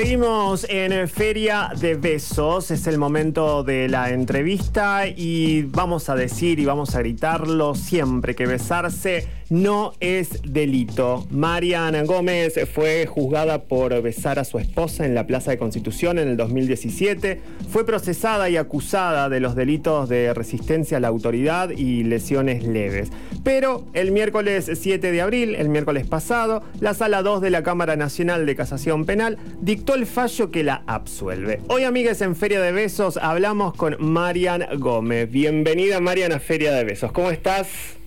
Seguimos en Feria de Besos, es el momento de la entrevista y vamos a decir y vamos a gritarlo siempre que besarse no es delito. Mariana Gómez fue juzgada por besar a su esposa en la Plaza de Constitución en el 2017. Fue procesada y acusada de los delitos de resistencia a la autoridad y lesiones leves. Pero el miércoles 7 de abril, el miércoles pasado, la Sala 2 de la Cámara Nacional de Casación Penal dictó el fallo que la absuelve. Hoy, amigas, en Feria de Besos hablamos con Marian Gómez. Bienvenida, Mariana, a Feria de Besos. ¿Cómo estás?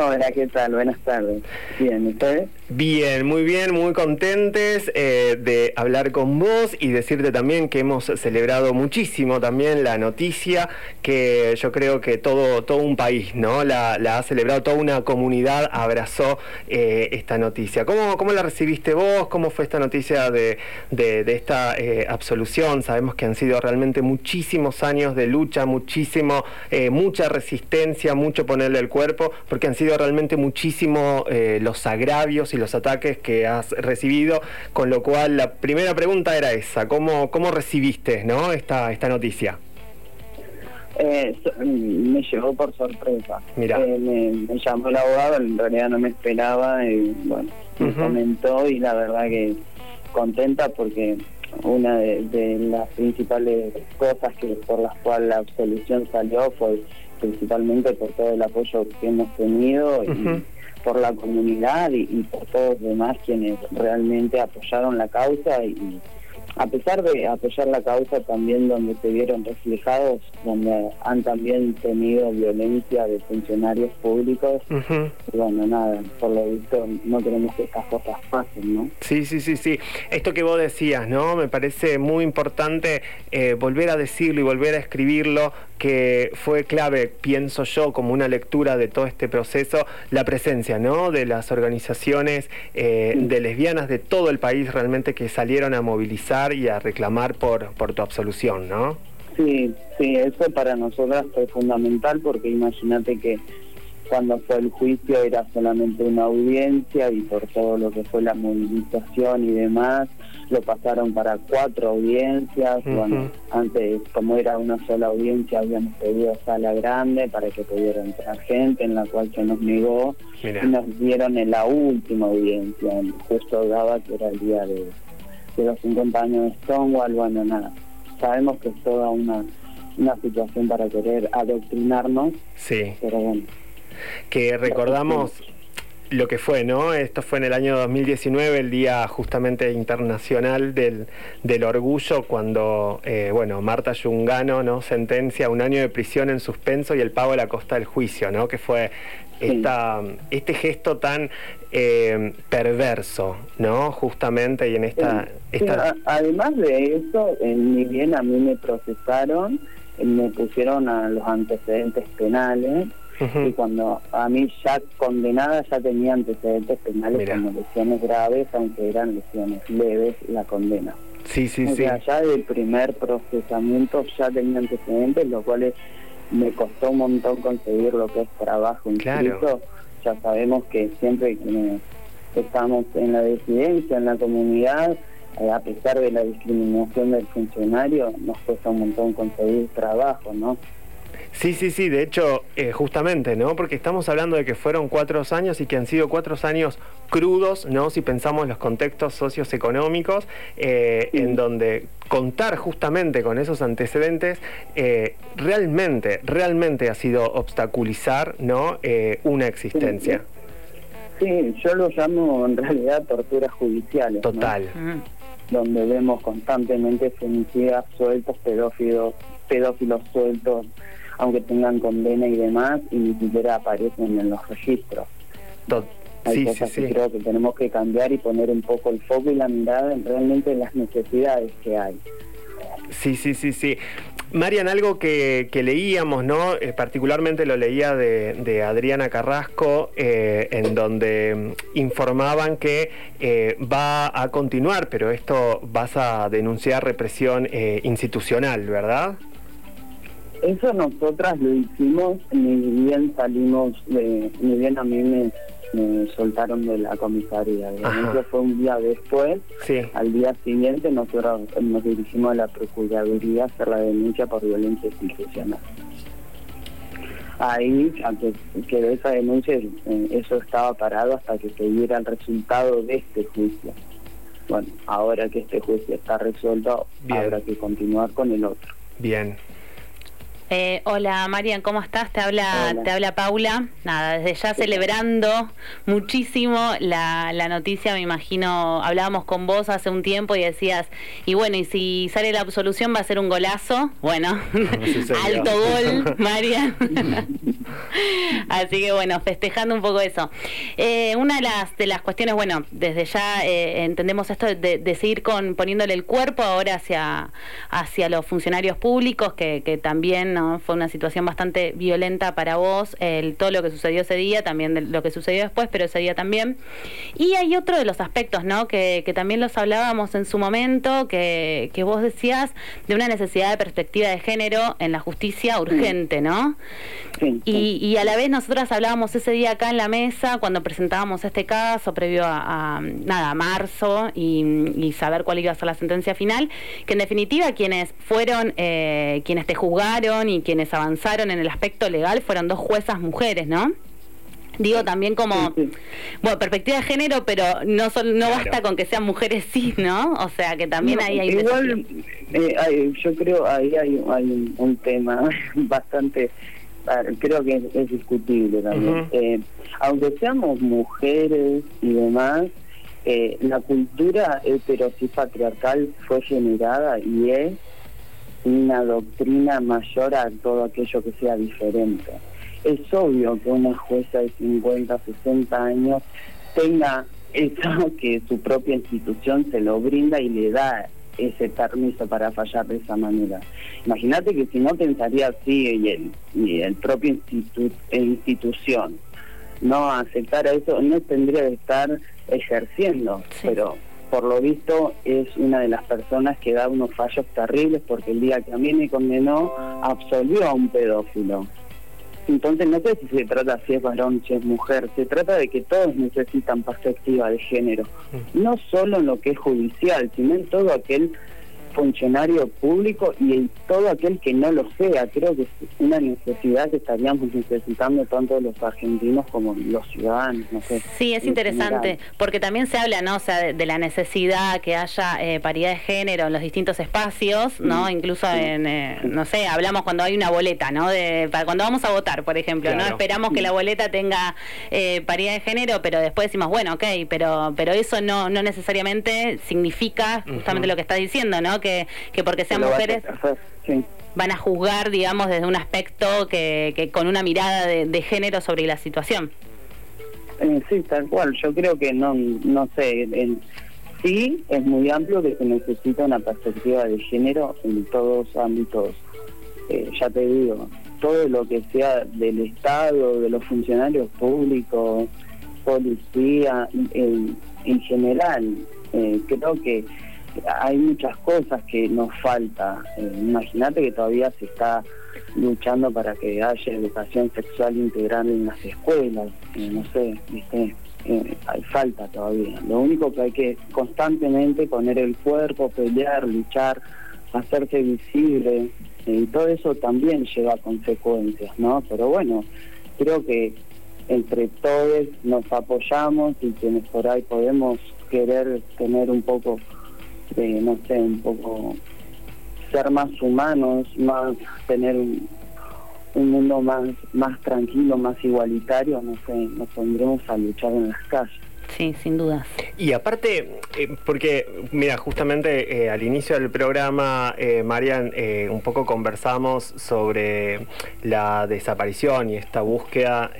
Hola, ¿qué tal? Buenas tardes. Bien, ¿ustedes? Bien, muy bien, muy contentes eh, de hablar con vos y decirte también que hemos celebrado muchísimo también la noticia que yo creo que todo, todo un país, ¿no? La, ha celebrado, toda una comunidad abrazó eh, esta noticia. ¿Cómo, ¿Cómo la recibiste vos? ¿Cómo fue esta noticia de, de, esta eh, absolución? Sabemos que han sido realmente muchísimos años de lucha, muchísimo, mucha resistencia, mucho ponerle el cuerpo, porque han sido realmente muchísimo eh, los agravios y los ataques que has recibido, con lo cual la primera pregunta era esa, ¿cómo, cómo recibiste ¿no? esta, esta noticia? Eh, me llegó por sorpresa. Mira. Eh, me, llamó el abogado, en realidad no me esperaba, y bueno, me comentó y la verdad que contenta porque una de, las principales cosas que por las cuales la absolución salió fue principalmente por todo el apoyo que hemos tenido y por la comunidad y, y, por todos los demás quienes realmente apoyaron la causa y, a pesar de apoyar la causa también donde se vieron reflejados, donde han también tenido violencia de funcionarios públicos, bueno, nada, por lo visto no queremos que estas cosas pasen, ¿no? Sí, sí, sí, sí. Esto que vos decías, ¿no? Me parece muy importante eh, volver a decirlo y volver a escribirlo, que fue clave, pienso yo, como una lectura de todo este proceso, la presencia, ¿no? De las organizaciones eh, de lesbianas de todo el país realmente que salieron a movilizar y a reclamar por, por tu absolución, ¿no? Sí, sí, eso para nosotras fue fundamental porque imagínate que cuando fue el juicio era solamente una audiencia y por todo lo que fue la movilización y demás, lo pasaron para cuatro audiencias. Bueno, antes, como era una sola audiencia, habíamos pedido sala grande para que pudiera entrar gente, en la cual se nos negó. Y nos dieron en la última audiencia, justo daba que era el día de de los 50 años de Stonewall, bueno, nada, sabemos que es toda una, una situación para querer adoctrinarnos, sí. pero bueno. Que recordamos lo que fue, ¿no? Esto fue en el año 2019, el día justamente internacional del, del orgullo, cuando, eh, bueno, Marta Yungano, ¿no? Sentencia un año de prisión en suspenso y el pago de la costa del juicio, ¿no? Que fue esta, este gesto tan eh, perverso, ¿no? Justamente y en esta... además de eso, ni bien a mí me procesaron, me pusieron a los antecedentes penales y cuando a mí ya condenada ya tenía antecedentes penales como lesiones graves, aunque eran lesiones leves, la condena. Sí, sí, o sí. Sea, ya del primer procesamiento ya tenía antecedentes, lo cual me costó un montón conseguir lo que es trabajo incluso ya sabemos que siempre que estamos en la disidencia, en la comunidad, eh, a pesar de la discriminación del funcionario, nos cuesta un montón conseguir trabajo, ¿no? Sí, sí, sí, de hecho, eh, justamente, ¿no? Porque estamos hablando de que fueron cuatro años y que han sido cuatro años crudos, ¿no? Si pensamos en los contextos socioeconómicos, eh, en donde contar justamente con esos antecedentes eh, realmente, realmente ha sido obstaculizar, ¿no? una existencia. Sí, yo lo llamo en realidad torturas judiciales. Total. Donde vemos constantemente femicidas sueltos, pedófilos, pedófilos sueltos aunque tengan condena y demás, y ni siquiera aparecen en los registros. Hay cosas que creo que tenemos que cambiar y poner un poco el foco y la mirada en realmente las necesidades que hay. Sí, sí, sí, sí. Marian, algo que, leíamos, ¿no? Eh, particularmente lo leía de, Adriana Carrasco, eh, en donde mm, informaban que eh, va a continuar, pero esto vas a denunciar represión institucional, ¿verdad? Eso nosotras lo hicimos, ni bien salimos de, ni bien a mí me, me soltaron de la comisaría. Eso fue un día después. Al día siguiente nosotros nos dirigimos a la Procuraduría a hacer la denuncia por violencia institucional. Ahí, antes que de esa denuncia, eh, eso estaba parado hasta que se diera el resultado de este juicio. Bueno, ahora que este juicio está resuelto, habrá que continuar con el otro. Bien, eh, hola Marian, ¿cómo estás? Te habla, te habla Paula. Nada, desde ya celebrando muchísimo la, la, noticia, me imagino, hablábamos con vos hace un tiempo y decías, y bueno, y si sale la absolución va a ser un golazo. Bueno, alto gol, Marian. Así que bueno, festejando un poco eso. Eh, una de las, de las cuestiones, bueno, desde ya eh, entendemos esto de, seguir con poniéndole el cuerpo ahora hacia, hacia los funcionarios públicos que, que también fue una situación bastante violenta para vos, el, todo lo que sucedió ese día, también lo que sucedió después, pero ese día también. Y hay otro de los aspectos, ¿no? Que, también los hablábamos en su momento, que, que vos decías de una necesidad de perspectiva de género en la justicia urgente, ¿no? Y, a la vez nosotras hablábamos ese día acá en la mesa cuando presentábamos este caso previo a, nada, marzo y, saber cuál iba a ser la sentencia final, que en definitiva quienes fueron, eh, quienes te juzgaron y quienes avanzaron en el aspecto legal fueron dos juezas mujeres, ¿no? Digo también como, bueno, perspectiva de género, pero no no basta con que sean mujeres sí, ¿no? O sea, que también ahí hay... Igual, eh, yo creo ahí hay, hay un tema bastante creo que es, discutible también. Eh, aunque seamos mujeres y demás, eh, la cultura heterosis patriarcal fue generada y es una doctrina mayor a todo aquello que sea diferente. Es obvio que una jueza de 50, 60 años tenga eso que su propia institución se lo brinda y le da ese permiso para fallar de esa manera. Imagínate que si no pensaría así y el, y el propio institu institución no aceptara eso, no tendría que estar ejerciendo, pero por lo visto es una de las personas que da unos fallos terribles porque el día que a mí me condenó absolvió a un pedófilo. Entonces no sé si se trata si es varón, si es mujer, se trata de que todos necesitan perspectiva de género, mm. no solo en lo que es judicial, sino en todo aquel funcionario público y todo aquel que no lo sea. Creo que es una necesidad que estaríamos necesitando tanto los argentinos como los ciudadanos. No sé, sí, es interesante, porque también se habla ¿no? o sea, de, la necesidad que haya eh, paridad de género en los distintos espacios, ¿no? Mm, Incluso en, eh, no sé, hablamos cuando hay una boleta, ¿no? De, para cuando vamos a votar, por ejemplo, ¿no? Esperamos que la boleta tenga eh, paridad de género, pero después decimos, bueno, ok, pero, pero eso no, no necesariamente significa justamente lo que está diciendo, ¿no? que, porque sean mujeres van a juzgar, digamos, desde un aspecto que, con una mirada de, género sobre la situación. Eh, sí, tal cual. Yo creo que no, no sé, sí es muy amplio que se necesita una perspectiva de género en todos ámbitos. Eh, ya te digo, todo lo que sea del Estado, de los funcionarios públicos, policía, en, en general. Eh, creo que hay muchas cosas que nos falta. Eh, imagínate que todavía se está luchando para que haya educación sexual integral en las escuelas. Eh, no sé, eh, hay falta todavía. Lo único que hay que constantemente poner el cuerpo, pelear, luchar, hacerse visible. y todo eso también lleva consecuencias, ¿no? Pero bueno, creo que entre todos nos apoyamos y quienes por ahí podemos querer tener un poco de, no sé, un poco ser más humanos, más tener un, mundo más, más tranquilo, más igualitario, no sé, nos pondremos a luchar en las calles. Sí, sin duda. Y aparte, eh, porque, mira, justamente eh, al inicio del programa, eh, Marian, un poco conversamos sobre la desaparición y esta búsqueda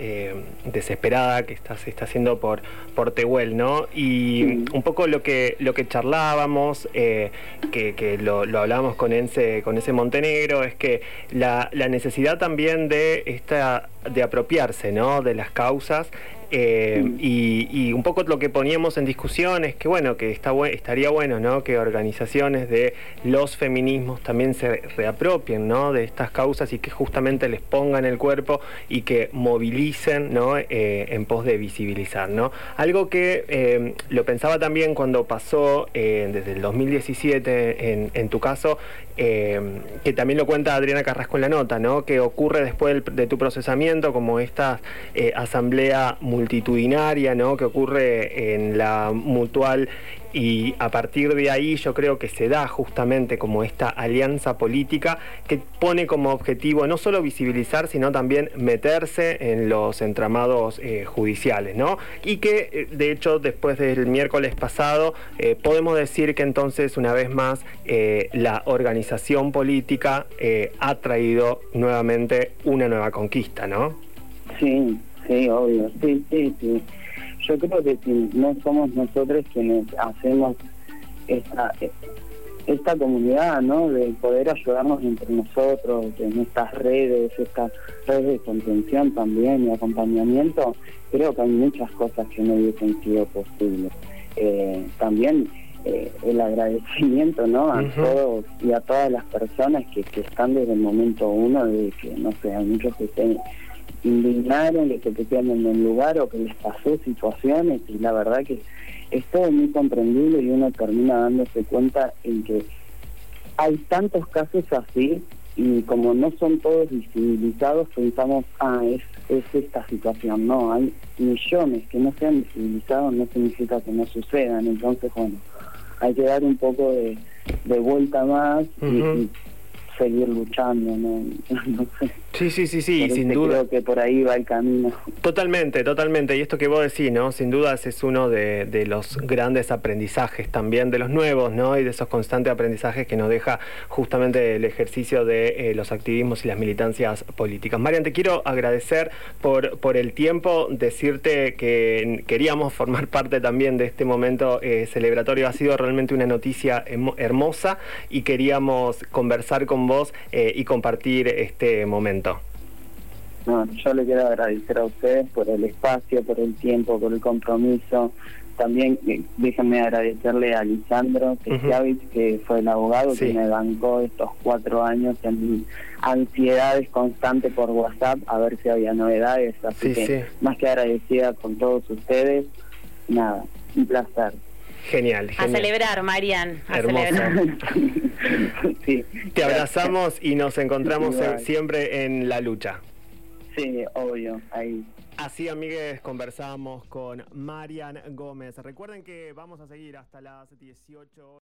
desesperada que está, se está haciendo por, por Tehuel, ¿no? Y un poco lo que, lo que charlábamos, que, lo, hablábamos con ese, con ese Montenegro, es que la, la necesidad también de esta de apropiarse ¿no? de las causas Eh, y, un poco lo que poníamos en discusión es que, bueno, que está estaría bueno, ¿no? Que organizaciones de los feminismos también se reapropien, ¿no? De estas causas y que justamente les pongan el cuerpo y que movilicen, ¿no? Eh, en pos de visibilizar, ¿no? Algo que eh, lo pensaba también cuando pasó desde el 2017 en, en tu caso, que también lo cuenta Adriana Carrasco en la nota, ¿no? Que ocurre después de tu procesamiento, como esta asamblea multitudinaria ¿no? que ocurre en la mutual y a partir de ahí yo creo que se da justamente como esta alianza política que pone como objetivo no solo visibilizar, sino también meterse en los entramados eh, judiciales, ¿no? Y que eh, de hecho después del miércoles pasado eh, podemos decir que entonces una vez más la organización política ha traído nuevamente una nueva conquista, ¿no? Sí, Sí, obvio, sí, sí, sí. Yo creo que si no somos nosotros quienes hacemos esta, esta comunidad, ¿no? De poder ayudarnos entre nosotros, en estas redes, estas redes de contención también y acompañamiento, creo que hay muchas cosas que no hubiesen sido posibles. Eh, también eh, el agradecimiento ¿no? a todos y a todas las personas que, que están desde el momento uno de que, no sé, hay muchos que estén indignaron, que se quedaron en el lugar o que les pasó situaciones y la verdad que es todo muy comprendible y uno termina dándose cuenta en que hay tantos casos así y como no son todos visibilizados pensamos, ah, es, es esta situación, no, hay millones que no sean visibilizados no significa que no sucedan, entonces bueno, hay que dar un poco de, de vuelta más y seguir luchando, ¿no? Sí, sí, sí, sí, sin duda. Creo que por ahí va el camino. Totalmente, totalmente. Y esto que vos decís, ¿no? Sin dudas es uno de, los grandes aprendizajes también, de los nuevos, ¿no? Y de esos constantes aprendizajes que nos deja justamente el ejercicio de eh, los activismos y las militancias políticas. Marian, te quiero agradecer por, por el tiempo, decirte que queríamos formar parte también de este momento eh, celebratorio. Ha sido realmente una noticia hermosa y queríamos conversar con vos eh, y compartir este momento. yo le quiero agradecer a ustedes por el espacio, por el tiempo, por el compromiso. También eh, déjenme agradecerle a Lisandro que fue el abogado que me bancó estos cuatro años en ansiedades constantes por WhatsApp a ver si había novedades. Así que más que agradecida con todos ustedes, nada, un placer. Genial, A celebrar, Marian. A Te abrazamos y nos encontramos siempre en la lucha. Sí, obvio, ahí. Así, amigues, conversamos con Marian Gómez. Recuerden que vamos a seguir hasta las 18